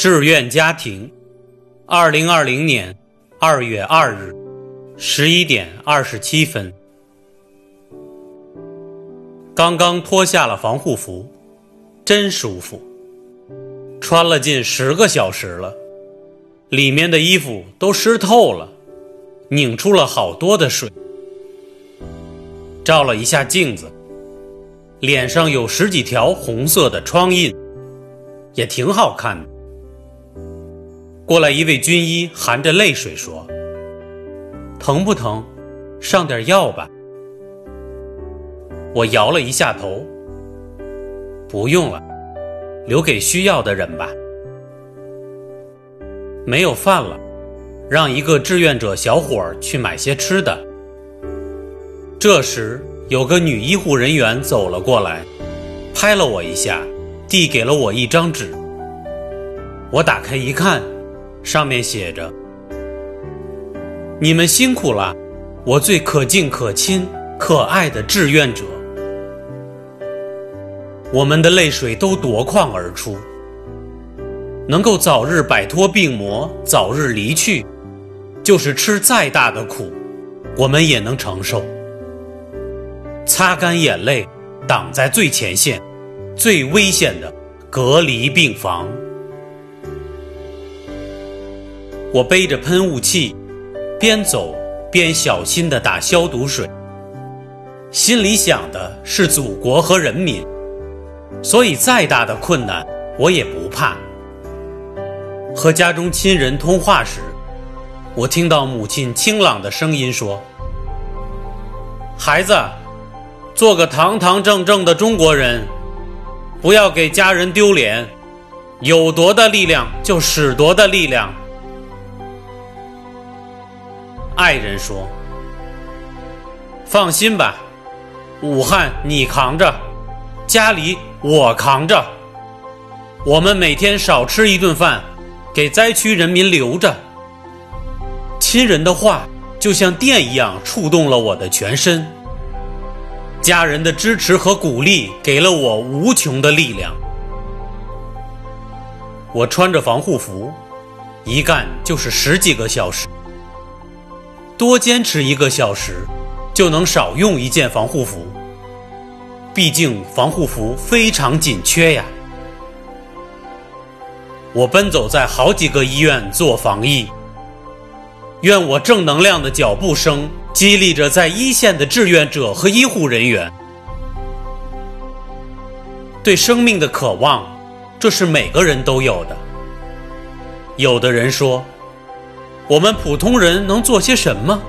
志愿家庭，二零二零年二月二日十一点二十七分，刚刚脱下了防护服，真舒服。穿了近十个小时了，里面的衣服都湿透了，拧出了好多的水。照了一下镜子，脸上有十几条红色的疮印，也挺好看的。过来一位军医，含着泪水说：“疼不疼？上点药吧。”我摇了一下头：“不用了，留给需要的人吧。”没有饭了，让一个志愿者小伙儿去买些吃的。这时，有个女医护人员走了过来，拍了我一下，递给了我一张纸。我打开一看。上面写着：“你们辛苦了，我最可敬可亲、可爱的志愿者。”我们的泪水都夺眶而出。能够早日摆脱病魔，早日离去，就是吃再大的苦，我们也能承受。擦干眼泪，挡在最前线、最危险的隔离病房。我背着喷雾器，边走边小心地打消毒水，心里想的是祖国和人民，所以再大的困难我也不怕。和家中亲人通话时，我听到母亲清朗的声音说：“孩子，做个堂堂正正的中国人，不要给家人丢脸，有多大力量就使多大力量。”爱人说：“放心吧，武汉你扛着，家里我扛着。我们每天少吃一顿饭，给灾区人民留着。”亲人的话就像电一样触动了我的全身。家人的支持和鼓励给了我无穷的力量。我穿着防护服，一干就是十几个小时。多坚持一个小时，就能少用一件防护服。毕竟防护服非常紧缺呀。我奔走在好几个医院做防疫，愿我正能量的脚步声激励着在一线的志愿者和医护人员。对生命的渴望，这是每个人都有的。有的人说。我们普通人能做些什么？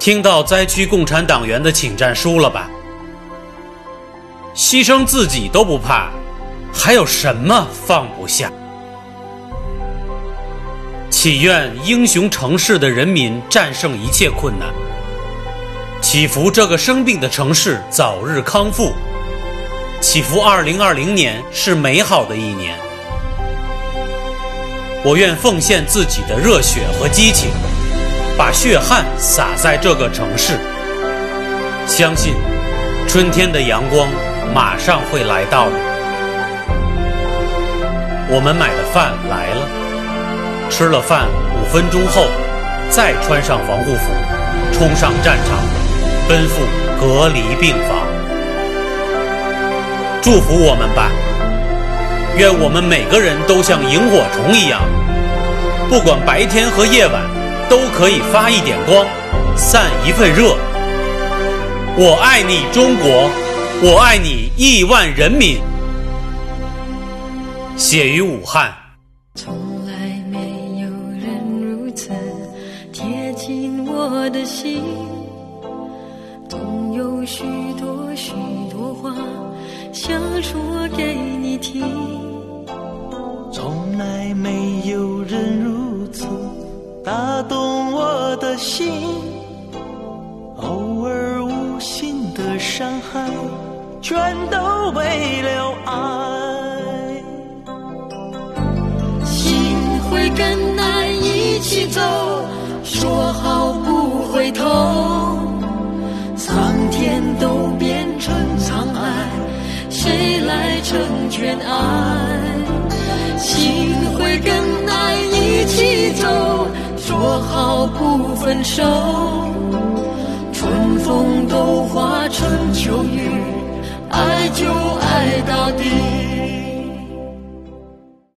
听到灾区共产党员的请战书了吧？牺牲自己都不怕，还有什么放不下？祈愿英雄城市的人民战胜一切困难，祈福这个生病的城市早日康复，祈福2020年是美好的一年。我愿奉献自己的热血和激情，把血汗洒在这个城市。相信春天的阳光马上会来到。我们买的饭来了，吃了饭五分钟后，再穿上防护服，冲上战场，奔赴隔离病房。祝福我们吧！愿我们每个人都像萤火虫一样，不管白天和夜晚，都可以发一点光，散一份热。我爱你，中国！我爱你，亿万人民！写于武汉。从来没有人如此贴近我的心，总有许多许多话想说给你听。从来没有人如此打动我的心，偶尔无心的伤害，全都为了爱。心会跟成全爱？心会跟爱一起走，说好不分手。春风都化成秋雨，爱就爱到底。